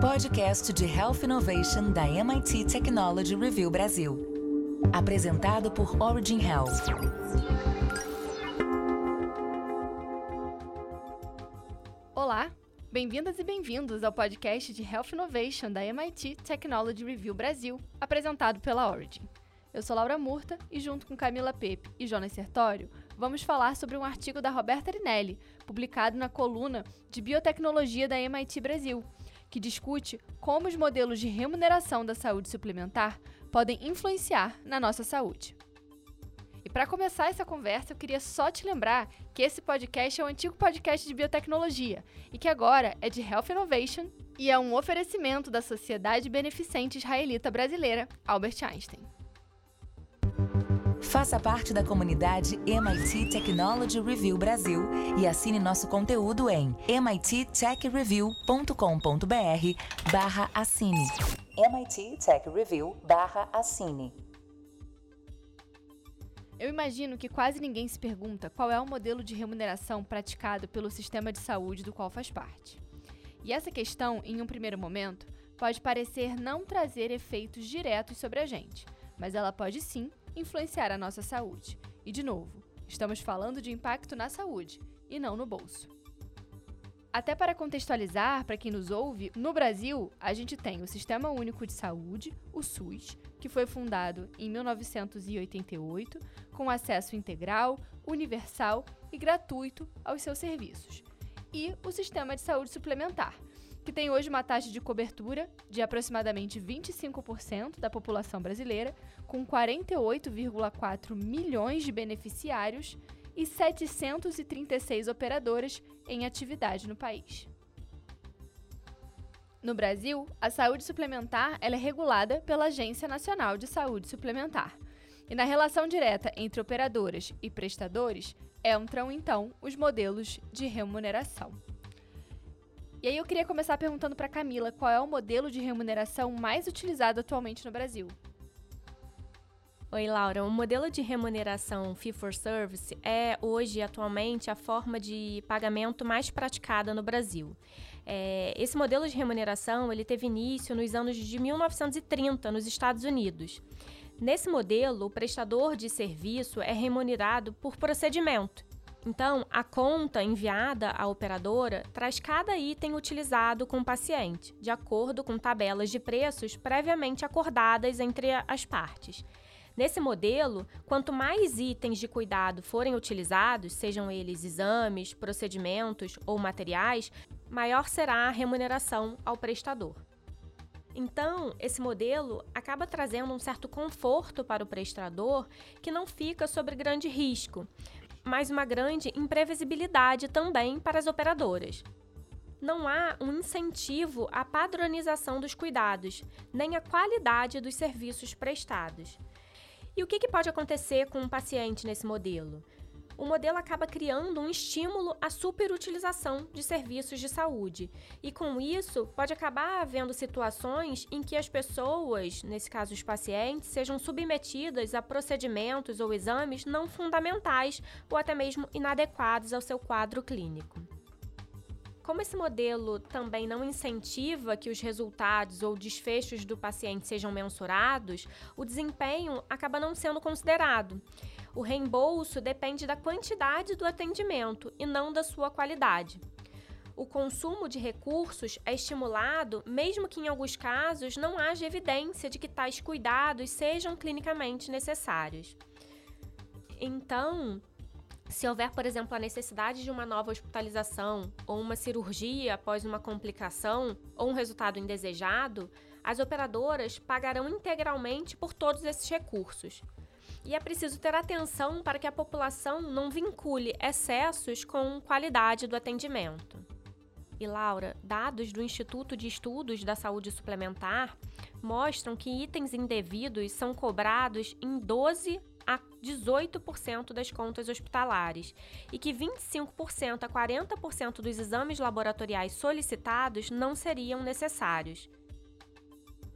Podcast de Health Innovation da MIT Technology Review Brasil. Apresentado por Origin Health. Olá, bem-vindas e bem-vindos ao podcast de Health Innovation da MIT Technology Review Brasil, apresentado pela Origin. Eu sou Laura Murta e, junto com Camila Pepe e Jonas Sertório, vamos falar sobre um artigo da Roberta Rinelli, publicado na coluna de Biotecnologia da MIT Brasil, que discute como os modelos de remuneração da saúde suplementar podem influenciar na nossa saúde. E para começar essa conversa, eu queria só te lembrar que esse podcast é um antigo podcast de biotecnologia e que agora é de Health Innovation e é um oferecimento da Sociedade Beneficente Israelita Brasileira, Albert Einstein. Faça parte da comunidade MIT Technology Review Brasil e assine nosso conteúdo em mittechreview.com.br barra assine. MIT Tech Review barra assine. Eu imagino que quase ninguém se pergunta qual é o modelo de remuneração praticado pelo sistema de saúde do qual faz parte. E essa questão, em um primeiro momento, pode parecer não trazer efeitos diretos sobre a gente, mas ela pode sim influenciar a nossa saúde. E, de novo, estamos falando de impacto na saúde e não no bolso. Até para contextualizar, para quem nos ouve, no Brasil a gente tem o Sistema Único de Saúde, o SUS, que foi fundado em 1988, com acesso integral, universal e gratuito aos seus serviços, e o Sistema de Saúde Suplementar, que tem hoje uma taxa de cobertura de aproximadamente 25% da população brasileira, com 48,4 milhões de beneficiários e 736 operadoras em atividade no país. No Brasil, a saúde suplementar é regulada pela Agência Nacional de Saúde Suplementar. E na relação direta entre operadoras e prestadores, entram então os modelos de remuneração. E aí eu queria começar perguntando para Camila qual é o modelo de remuneração mais utilizado atualmente no Brasil. Oi, Laura. O modelo de remuneração fee for service é hoje, atualmente, a forma de pagamento mais praticada no Brasil. É, esse modelo de remuneração ele teve início nos anos de 1930 nos Estados Unidos. Nesse modelo, o prestador de serviço é remunerado por procedimento então, a conta enviada à operadora traz cada item utilizado com o paciente, de acordo com tabelas de preços previamente acordadas entre as partes. Nesse modelo, quanto mais itens de cuidado forem utilizados, sejam eles exames, procedimentos ou materiais, maior será a remuneração ao prestador. Então, esse modelo acaba trazendo um certo conforto para o prestador que não fica sob grande risco, mas uma grande imprevisibilidade também para as operadoras. Não há um incentivo à padronização dos cuidados, nem à qualidade dos serviços prestados. E o que, pode acontecer com um paciente nesse modelo? O modelo acaba criando um estímulo à superutilização de serviços de saúde. E com isso, pode acabar havendo situações em que as pessoas, nesse caso os pacientes, sejam submetidas a procedimentos ou exames não fundamentais ou até mesmo inadequados ao seu quadro clínico. Como esse modelo também não incentiva que os resultados ou desfechos do paciente sejam mensurados, o desempenho acaba não sendo considerado. O reembolso depende da quantidade do atendimento e não da sua qualidade. O consumo de recursos é estimulado, mesmo que em alguns casos não haja evidência de que tais cuidados sejam clinicamente necessários. Então, se houver, por exemplo, a necessidade de uma nova hospitalização ou uma cirurgia após uma complicação ou um resultado indesejado, as operadoras pagarão integralmente por todos esses recursos. E é preciso ter atenção para que a população não vincule excessos com qualidade do atendimento. E Laura, dados do Instituto de Estudos da Saúde Suplementar mostram que itens indevidos são cobrados em 12 a 18% das contas hospitalares e que 25% a 40% dos exames laboratoriais solicitados não seriam necessários.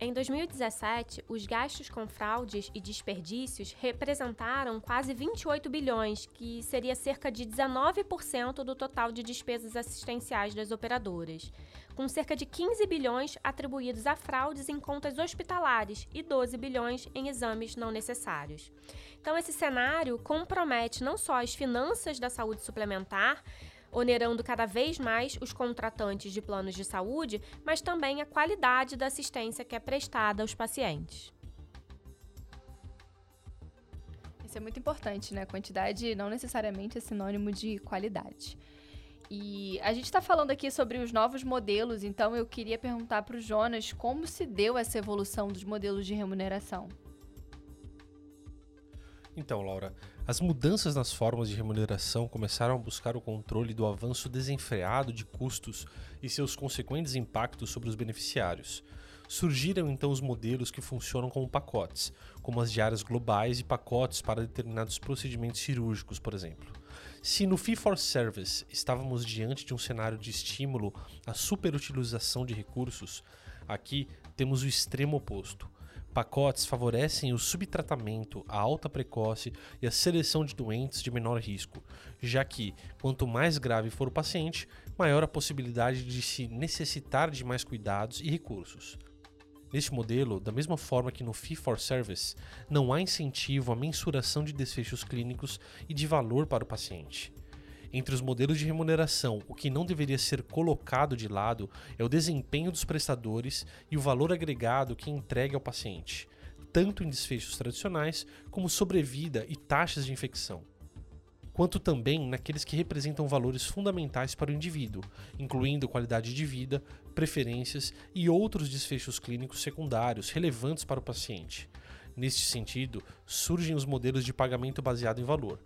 Em 2017, os gastos com fraudes e desperdícios representaram quase 28 bilhões, que seria cerca de 19% do total de despesas assistenciais das operadoras, com cerca de 15 bilhões atribuídos a fraudes em contas hospitalares e 12 bilhões em exames não necessários. Então, esse cenário compromete não só as finanças da saúde suplementar, onerando cada vez mais os contratantes de planos de saúde, mas também a qualidade da assistência que é prestada aos pacientes. Isso é muito importante, né? Quantidade não necessariamente é sinônimo de qualidade. E a gente está falando aqui sobre os novos modelos, então eu queria perguntar para o Jonas como se deu essa evolução dos modelos de remuneração. Então, Laura, as mudanças nas formas de remuneração começaram a buscar o controle do avanço desenfreado de custos e seus consequentes impactos sobre os beneficiários. Surgiram então os modelos que funcionam como pacotes, como as diárias globais e pacotes para determinados procedimentos cirúrgicos, por exemplo. Se no Fee for Service estávamos diante de um cenário de estímulo à superutilização de recursos, aqui temos o extremo oposto Pacotes favorecem o subtratamento, a alta precoce e a seleção de doentes de menor risco, já que, quanto mais grave for o paciente, maior a possibilidade de se necessitar de mais cuidados e recursos. Neste modelo, da mesma forma que no Fee for Service, não há incentivo à mensuração de desfechos clínicos e de valor para o paciente. Entre os modelos de remuneração, o que não deveria ser colocado de lado é o desempenho dos prestadores e o valor agregado que entrega ao paciente, tanto em desfechos tradicionais como sobrevida e taxas de infecção quanto também naqueles que representam valores fundamentais para o indivíduo, incluindo qualidade de vida, preferências e outros desfechos clínicos secundários relevantes para o paciente. Neste sentido, surgem os modelos de pagamento baseado em valor.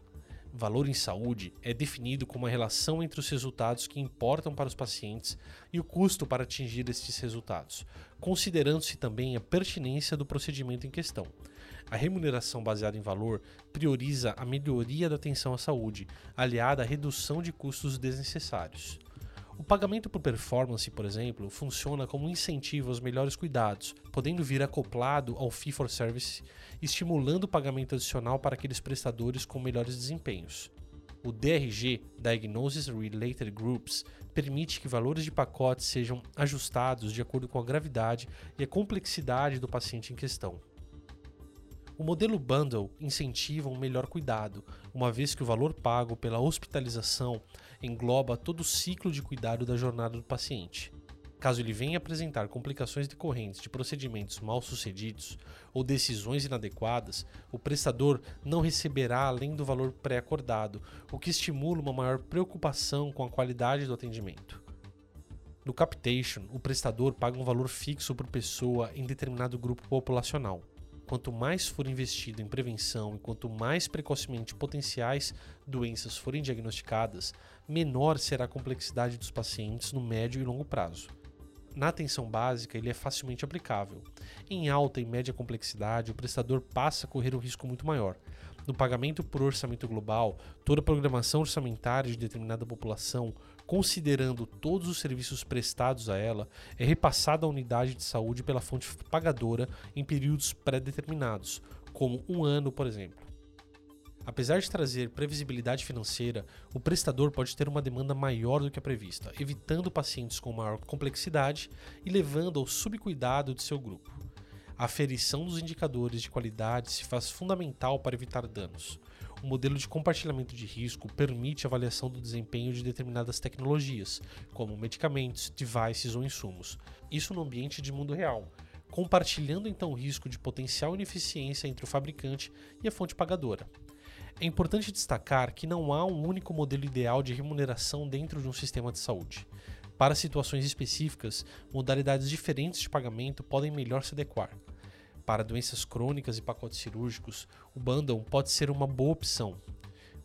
Valor em saúde é definido como a relação entre os resultados que importam para os pacientes e o custo para atingir estes resultados, considerando-se também a pertinência do procedimento em questão. A remuneração baseada em valor prioriza a melhoria da atenção à saúde, aliada à redução de custos desnecessários. O pagamento por performance, por exemplo, funciona como um incentivo aos melhores cuidados, podendo vir acoplado ao fee for service, estimulando o pagamento adicional para aqueles prestadores com melhores desempenhos. O DRG, Diagnosis Related Groups, permite que valores de pacotes sejam ajustados de acordo com a gravidade e a complexidade do paciente em questão. O modelo Bundle incentiva um melhor cuidado, uma vez que o valor pago pela hospitalização engloba todo o ciclo de cuidado da jornada do paciente. Caso ele venha apresentar complicações decorrentes de procedimentos mal sucedidos ou decisões inadequadas, o prestador não receberá além do valor pré-acordado, o que estimula uma maior preocupação com a qualidade do atendimento. No Capitation, o prestador paga um valor fixo por pessoa em determinado grupo populacional. Quanto mais for investido em prevenção e quanto mais precocemente potenciais doenças forem diagnosticadas, menor será a complexidade dos pacientes no médio e longo prazo. Na atenção básica, ele é facilmente aplicável. Em alta e média complexidade, o prestador passa a correr um risco muito maior. No pagamento por orçamento global, toda a programação orçamentária de determinada população considerando todos os serviços prestados a ela, é repassada à unidade de saúde pela fonte pagadora em períodos pré-determinados, como um ano, por exemplo. Apesar de trazer previsibilidade financeira, o prestador pode ter uma demanda maior do que a prevista, evitando pacientes com maior complexidade e levando ao subcuidado de seu grupo. A aferição dos indicadores de qualidade se faz fundamental para evitar danos o modelo de compartilhamento de risco permite avaliação do desempenho de determinadas tecnologias, como medicamentos, devices ou insumos. Isso no ambiente de mundo real, compartilhando então o risco de potencial ineficiência entre o fabricante e a fonte pagadora. É importante destacar que não há um único modelo ideal de remuneração dentro de um sistema de saúde. Para situações específicas, modalidades diferentes de pagamento podem melhor se adequar. Para doenças crônicas e pacotes cirúrgicos, o bundle pode ser uma boa opção.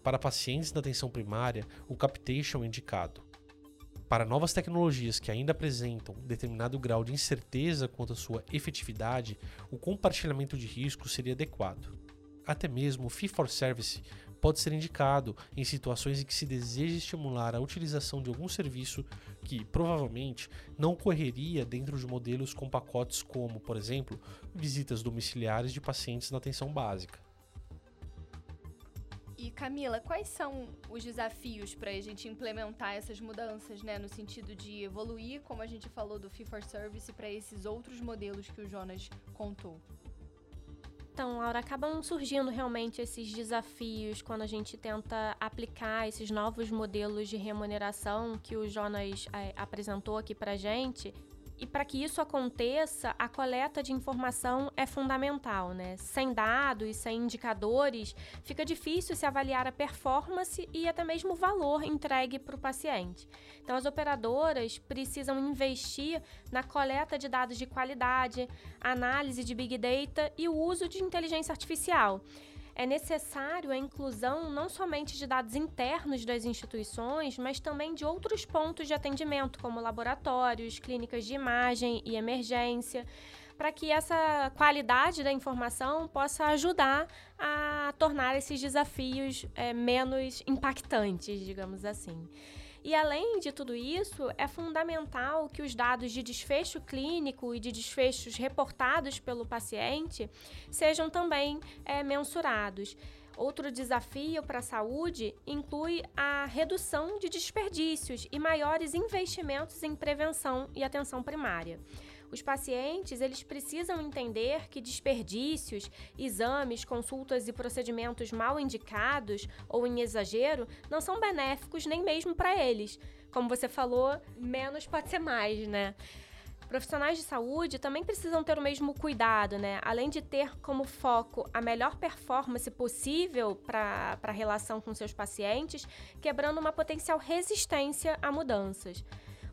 Para pacientes da atenção primária, o capitation é indicado. Para novas tecnologias que ainda apresentam determinado grau de incerteza quanto à sua efetividade, o compartilhamento de risco seria adequado. Até mesmo o fee for service pode ser indicado em situações em que se deseja estimular a utilização de algum serviço que provavelmente não ocorreria dentro de modelos com pacotes como, por exemplo, visitas domiciliares de pacientes na atenção básica. E Camila, quais são os desafios para a gente implementar essas mudanças, né, no sentido de evoluir, como a gente falou do Fee for Service, para esses outros modelos que o Jonas contou? Então, Laura, acabam surgindo realmente esses desafios quando a gente tenta aplicar esses novos modelos de remuneração que o Jonas é, apresentou aqui para gente e para que isso aconteça, a coleta de informação é fundamental, né? Sem dados, sem indicadores, fica difícil se avaliar a performance e até mesmo o valor entregue para o paciente. Então, as operadoras precisam investir na coleta de dados de qualidade, análise de big data e o uso de inteligência artificial é necessário a inclusão não somente de dados internos das instituições, mas também de outros pontos de atendimento, como laboratórios, clínicas de imagem e emergência, para que essa qualidade da informação possa ajudar a tornar esses desafios é, menos impactantes, digamos assim. E além de tudo isso, é fundamental que os dados de desfecho clínico e de desfechos reportados pelo paciente sejam também é, mensurados. Outro desafio para a saúde inclui a redução de desperdícios e maiores investimentos em prevenção e atenção primária. Os pacientes, eles precisam entender que desperdícios, exames, consultas e procedimentos mal indicados ou em exagero não são benéficos nem mesmo para eles. Como você falou, menos pode ser mais, né? Profissionais de saúde também precisam ter o mesmo cuidado, né? Além de ter como foco a melhor performance possível para a relação com seus pacientes, quebrando uma potencial resistência a mudanças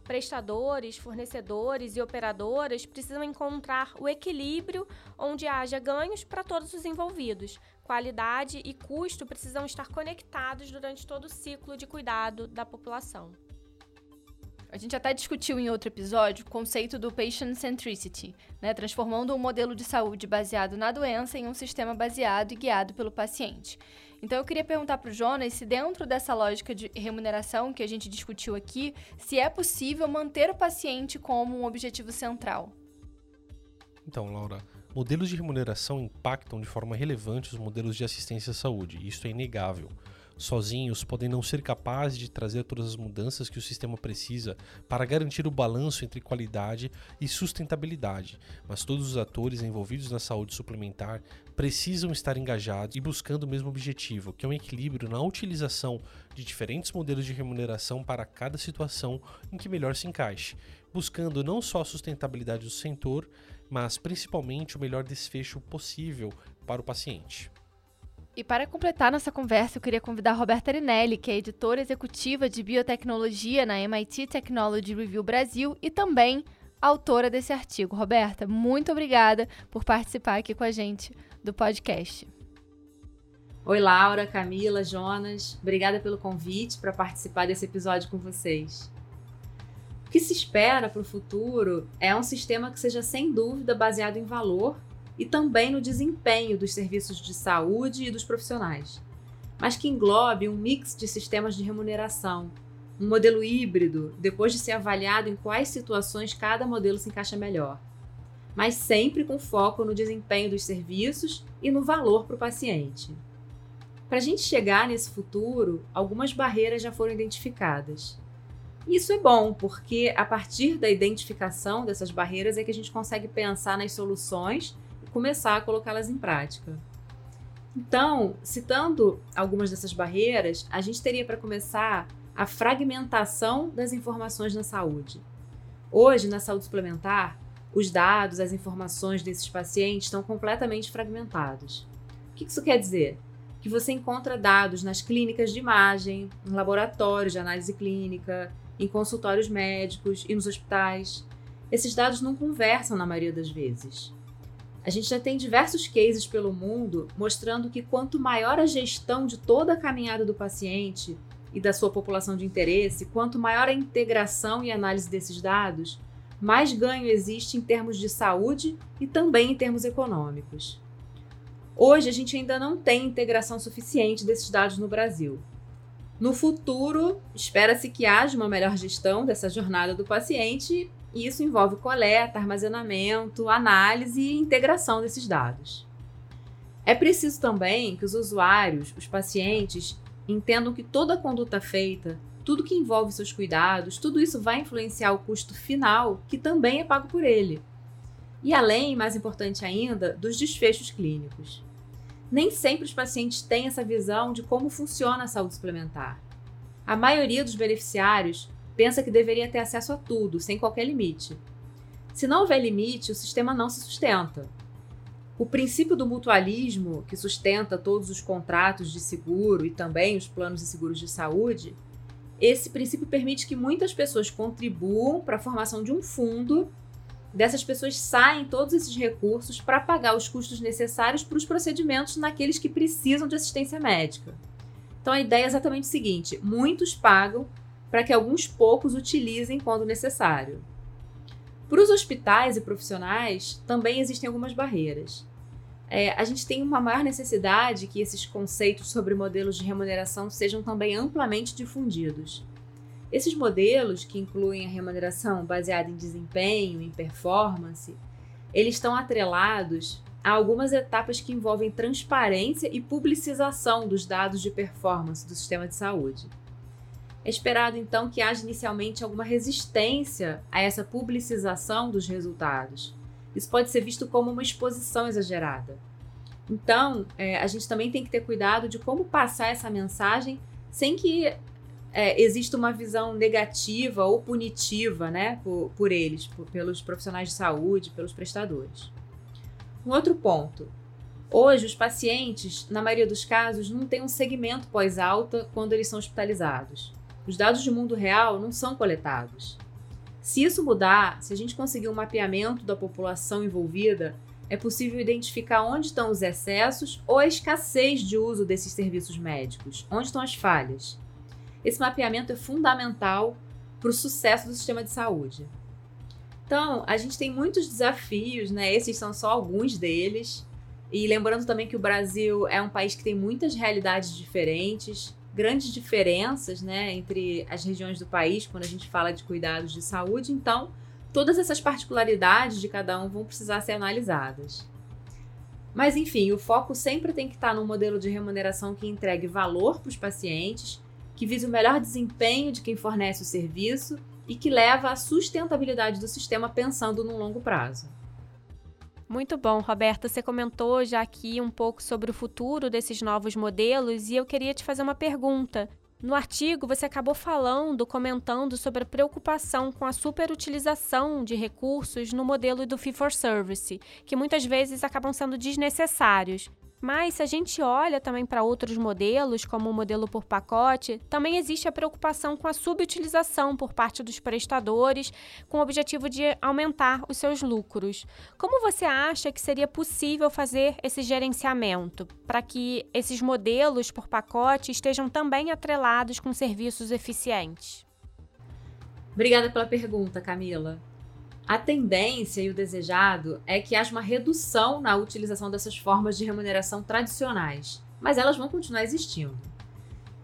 prestadores, fornecedores e operadoras precisam encontrar o equilíbrio onde haja ganhos para todos os envolvidos. Qualidade e custo precisam estar conectados durante todo o ciclo de cuidado da população. A gente até discutiu em outro episódio o conceito do patient centricity, né, transformando um modelo de saúde baseado na doença em um sistema baseado e guiado pelo paciente. Então eu queria perguntar para o Jonas se dentro dessa lógica de remuneração que a gente discutiu aqui, se é possível manter o paciente como um objetivo central. Então, Laura, modelos de remuneração impactam de forma relevante os modelos de assistência à saúde, isso é inegável sozinhos podem não ser capazes de trazer todas as mudanças que o sistema precisa para garantir o balanço entre qualidade e sustentabilidade, mas todos os atores envolvidos na saúde suplementar precisam estar engajados e buscando o mesmo objetivo, que é um equilíbrio na utilização de diferentes modelos de remuneração para cada situação em que melhor se encaixe, buscando não só a sustentabilidade do setor, mas principalmente o melhor desfecho possível para o paciente. E para completar nossa conversa, eu queria convidar a Roberta Arinelli, que é editora executiva de biotecnologia na MIT Technology Review Brasil e também autora desse artigo. Roberta, muito obrigada por participar aqui com a gente do podcast. Oi, Laura, Camila, Jonas. Obrigada pelo convite para participar desse episódio com vocês. O que se espera para o futuro é um sistema que seja sem dúvida baseado em valor e também no desempenho dos serviços de saúde e dos profissionais, mas que englobe um mix de sistemas de remuneração, um modelo híbrido, depois de ser avaliado em quais situações cada modelo se encaixa melhor, mas sempre com foco no desempenho dos serviços e no valor para o paciente. Para a gente chegar nesse futuro, algumas barreiras já foram identificadas. Isso é bom, porque a partir da identificação dessas barreiras é que a gente consegue pensar nas soluções começar a colocá-las em prática. Então, citando algumas dessas barreiras, a gente teria para começar a fragmentação das informações na saúde. Hoje, na saúde suplementar, os dados, as informações desses pacientes estão completamente fragmentados. O que isso quer dizer? Que você encontra dados nas clínicas de imagem, em laboratórios de análise clínica, em consultórios médicos e nos hospitais. Esses dados não conversam na maioria das vezes. A gente já tem diversos cases pelo mundo mostrando que quanto maior a gestão de toda a caminhada do paciente e da sua população de interesse, quanto maior a integração e análise desses dados, mais ganho existe em termos de saúde e também em termos econômicos. Hoje a gente ainda não tem integração suficiente desses dados no Brasil. No futuro, espera-se que haja uma melhor gestão dessa jornada do paciente e isso envolve coleta, armazenamento, análise e integração desses dados. É preciso também que os usuários, os pacientes, entendam que toda a conduta feita, tudo que envolve seus cuidados, tudo isso vai influenciar o custo final, que também é pago por ele. E além, mais importante ainda, dos desfechos clínicos. Nem sempre os pacientes têm essa visão de como funciona a saúde suplementar. A maioria dos beneficiários pensa que deveria ter acesso a tudo, sem qualquer limite. Se não houver limite, o sistema não se sustenta. O princípio do mutualismo, que sustenta todos os contratos de seguro e também os planos de seguros de saúde, esse princípio permite que muitas pessoas contribuam para a formação de um fundo. Dessas pessoas saem todos esses recursos para pagar os custos necessários para os procedimentos naqueles que precisam de assistência médica. Então a ideia é exatamente o seguinte: muitos pagam para que alguns poucos utilizem quando necessário. Para os hospitais e profissionais, também existem algumas barreiras. É, a gente tem uma maior necessidade que esses conceitos sobre modelos de remuneração sejam também amplamente difundidos. Esses modelos, que incluem a remuneração baseada em desempenho, em performance, eles estão atrelados a algumas etapas que envolvem transparência e publicização dos dados de performance do sistema de saúde. É esperado então que haja inicialmente alguma resistência a essa publicização dos resultados. Isso pode ser visto como uma exposição exagerada. Então, é, a gente também tem que ter cuidado de como passar essa mensagem sem que é, exista uma visão negativa ou punitiva né, por, por eles, por, pelos profissionais de saúde, pelos prestadores. Um outro ponto. Hoje, os pacientes, na maioria dos casos, não têm um segmento pós-alta quando eles são hospitalizados. Os dados do mundo real não são coletados. Se isso mudar, se a gente conseguir um mapeamento da população envolvida, é possível identificar onde estão os excessos ou a escassez de uso desses serviços médicos, onde estão as falhas. Esse mapeamento é fundamental para o sucesso do sistema de saúde. Então, a gente tem muitos desafios, né? Esses são só alguns deles. E lembrando também que o Brasil é um país que tem muitas realidades diferentes grandes diferenças né, entre as regiões do país quando a gente fala de cuidados de saúde, então todas essas particularidades de cada um vão precisar ser analisadas. Mas enfim, o foco sempre tem que estar num modelo de remuneração que entregue valor para os pacientes, que vise o melhor desempenho de quem fornece o serviço e que leva à sustentabilidade do sistema pensando no longo prazo. Muito bom, Roberta. Você comentou já aqui um pouco sobre o futuro desses novos modelos e eu queria te fazer uma pergunta. No artigo, você acabou falando, comentando sobre a preocupação com a superutilização de recursos no modelo do Fee for Service, que muitas vezes acabam sendo desnecessários. Mas se a gente olha também para outros modelos, como o modelo por pacote, também existe a preocupação com a subutilização por parte dos prestadores, com o objetivo de aumentar os seus lucros. Como você acha que seria possível fazer esse gerenciamento para que esses modelos por pacote estejam também atrelados com serviços eficientes? Obrigada pela pergunta, Camila. A tendência e o desejado é que haja uma redução na utilização dessas formas de remuneração tradicionais, mas elas vão continuar existindo.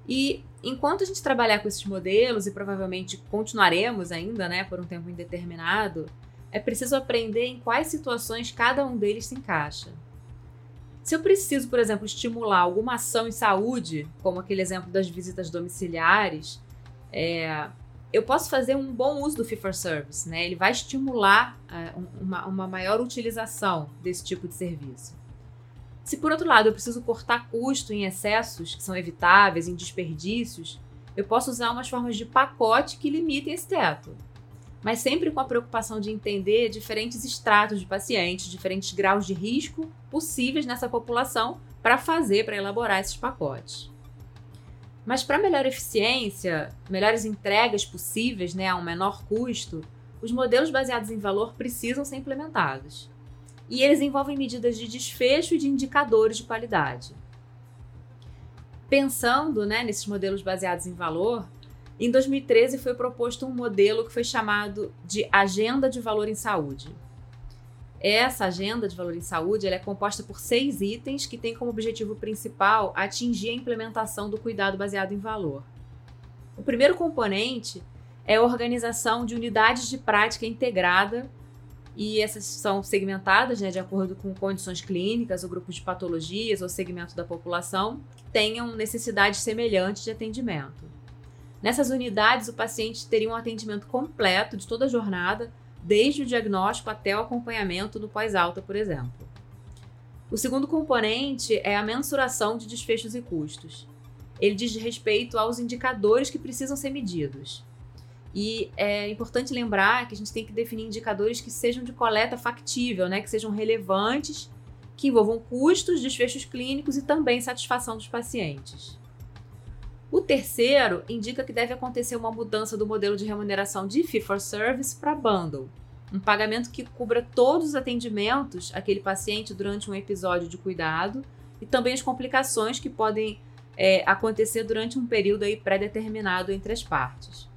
E enquanto a gente trabalhar com esses modelos, e provavelmente continuaremos ainda né, por um tempo indeterminado, é preciso aprender em quais situações cada um deles se encaixa. Se eu preciso, por exemplo, estimular alguma ação em saúde, como aquele exemplo das visitas domiciliares, é, eu posso fazer um bom uso do Fee for Service, né? Ele vai estimular uh, uma, uma maior utilização desse tipo de serviço. Se por outro lado eu preciso cortar custo em excessos que são evitáveis, em desperdícios, eu posso usar umas formas de pacote que limitem esse teto. Mas sempre com a preocupação de entender diferentes estratos de pacientes, diferentes graus de risco possíveis nessa população para fazer, para elaborar esses pacotes. Mas para melhor eficiência, melhores entregas possíveis né, a um menor custo, os modelos baseados em valor precisam ser implementados. E eles envolvem medidas de desfecho e de indicadores de qualidade. Pensando né, nesses modelos baseados em valor, em 2013 foi proposto um modelo que foi chamado de Agenda de Valor em Saúde. Essa agenda de valor em saúde é composta por seis itens que têm como objetivo principal atingir a implementação do cuidado baseado em valor. O primeiro componente é a organização de unidades de prática integrada e essas são segmentadas né, de acordo com condições clínicas ou grupos de patologias ou segmento da população que tenham necessidades semelhantes de atendimento. Nessas unidades, o paciente teria um atendimento completo de toda a jornada, desde o diagnóstico até o acompanhamento no pós-alta, por exemplo. O segundo componente é a mensuração de desfechos e custos. Ele diz respeito aos indicadores que precisam ser medidos. E é importante lembrar que a gente tem que definir indicadores que sejam de coleta factível, né? que sejam relevantes, que envolvam custos, desfechos clínicos e também satisfação dos pacientes. O terceiro indica que deve acontecer uma mudança do modelo de remuneração de fee for service para bundle, um pagamento que cubra todos os atendimentos àquele paciente durante um episódio de cuidado e também as complicações que podem é, acontecer durante um período pré-determinado entre as partes.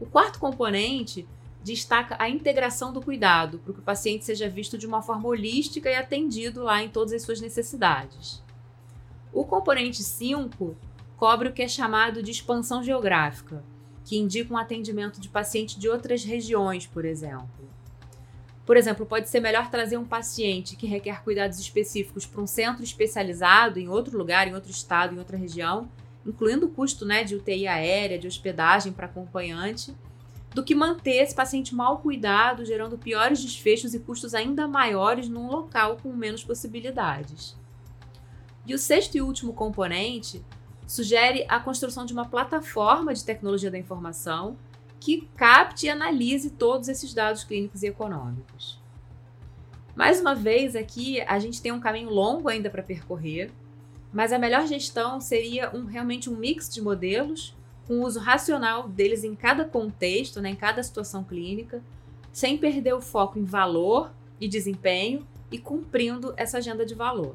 O quarto componente destaca a integração do cuidado, para que o paciente seja visto de uma forma holística e atendido lá em todas as suas necessidades. O componente 5 cobre o que é chamado de expansão geográfica, que indica um atendimento de paciente de outras regiões, por exemplo. Por exemplo, pode ser melhor trazer um paciente que requer cuidados específicos para um centro especializado em outro lugar, em outro estado, em outra região, incluindo o custo né, de UTI aérea, de hospedagem para acompanhante, do que manter esse paciente mal cuidado, gerando piores desfechos e custos ainda maiores num local com menos possibilidades. E o sexto e último componente sugere a construção de uma plataforma de tecnologia da informação que capte e analise todos esses dados clínicos e econômicos. Mais uma vez, aqui a gente tem um caminho longo ainda para percorrer, mas a melhor gestão seria um, realmente um mix de modelos, com uso racional deles em cada contexto, né, em cada situação clínica, sem perder o foco em valor e desempenho e cumprindo essa agenda de valor.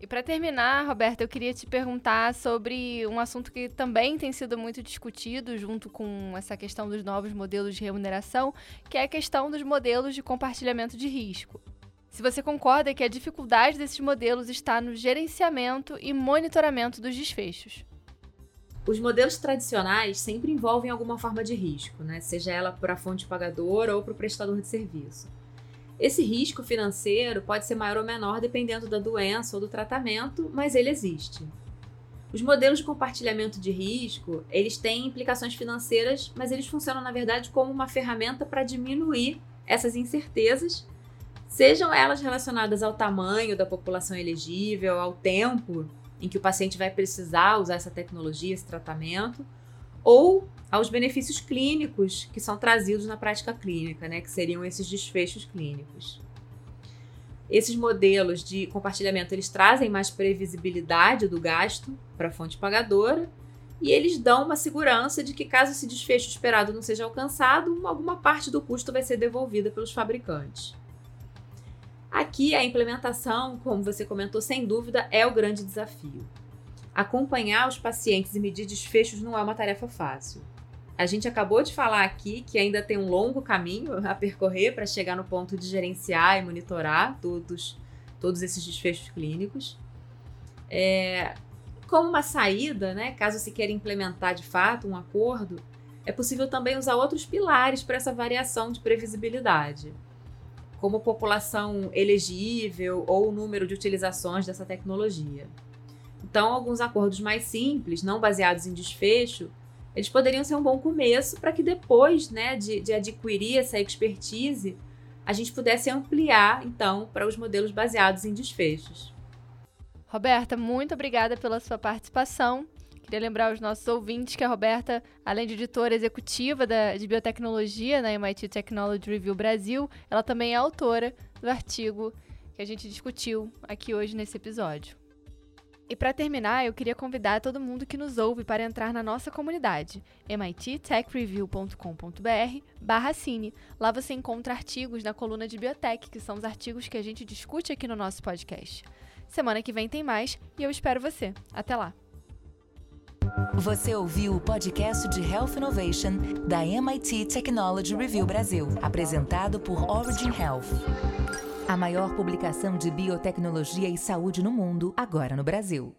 E para terminar, Roberta, eu queria te perguntar sobre um assunto que também tem sido muito discutido junto com essa questão dos novos modelos de remuneração, que é a questão dos modelos de compartilhamento de risco. Se você concorda que a dificuldade desses modelos está no gerenciamento e monitoramento dos desfechos. Os modelos tradicionais sempre envolvem alguma forma de risco, né? seja ela para a fonte pagadora ou para o prestador de serviço. Esse risco financeiro pode ser maior ou menor dependendo da doença ou do tratamento, mas ele existe. Os modelos de compartilhamento de risco, eles têm implicações financeiras, mas eles funcionam na verdade como uma ferramenta para diminuir essas incertezas, sejam elas relacionadas ao tamanho da população elegível, ao tempo em que o paciente vai precisar usar essa tecnologia, esse tratamento, ou aos benefícios clínicos que são trazidos na prática clínica, né, que seriam esses desfechos clínicos. Esses modelos de compartilhamento eles trazem mais previsibilidade do gasto para a fonte pagadora e eles dão uma segurança de que caso esse desfecho esperado não seja alcançado, alguma parte do custo vai ser devolvida pelos fabricantes. Aqui a implementação, como você comentou, sem dúvida é o grande desafio. Acompanhar os pacientes e medir desfechos não é uma tarefa fácil. A gente acabou de falar aqui que ainda tem um longo caminho a percorrer para chegar no ponto de gerenciar e monitorar todos, todos esses desfechos clínicos. É, como uma saída, né, caso se queira implementar de fato um acordo, é possível também usar outros pilares para essa variação de previsibilidade, como população elegível ou o número de utilizações dessa tecnologia. Então, alguns acordos mais simples, não baseados em desfecho, eles poderiam ser um bom começo para que depois né, de, de adquirir essa expertise, a gente pudesse ampliar, então, para os modelos baseados em desfechos. Roberta, muito obrigada pela sua participação. Queria lembrar aos nossos ouvintes que a Roberta, além de editora executiva da, de biotecnologia na MIT Technology Review Brasil, ela também é autora do artigo que a gente discutiu aqui hoje nesse episódio. E para terminar, eu queria convidar todo mundo que nos ouve para entrar na nossa comunidade, mittechreview.com.br barra cine. Lá você encontra artigos na coluna de Biotech, que são os artigos que a gente discute aqui no nosso podcast. Semana que vem tem mais e eu espero você. Até lá! Você ouviu o podcast de Health Innovation da MIT Technology Review Brasil, apresentado por Origin Health. A maior publicação de biotecnologia e saúde no mundo, agora no Brasil.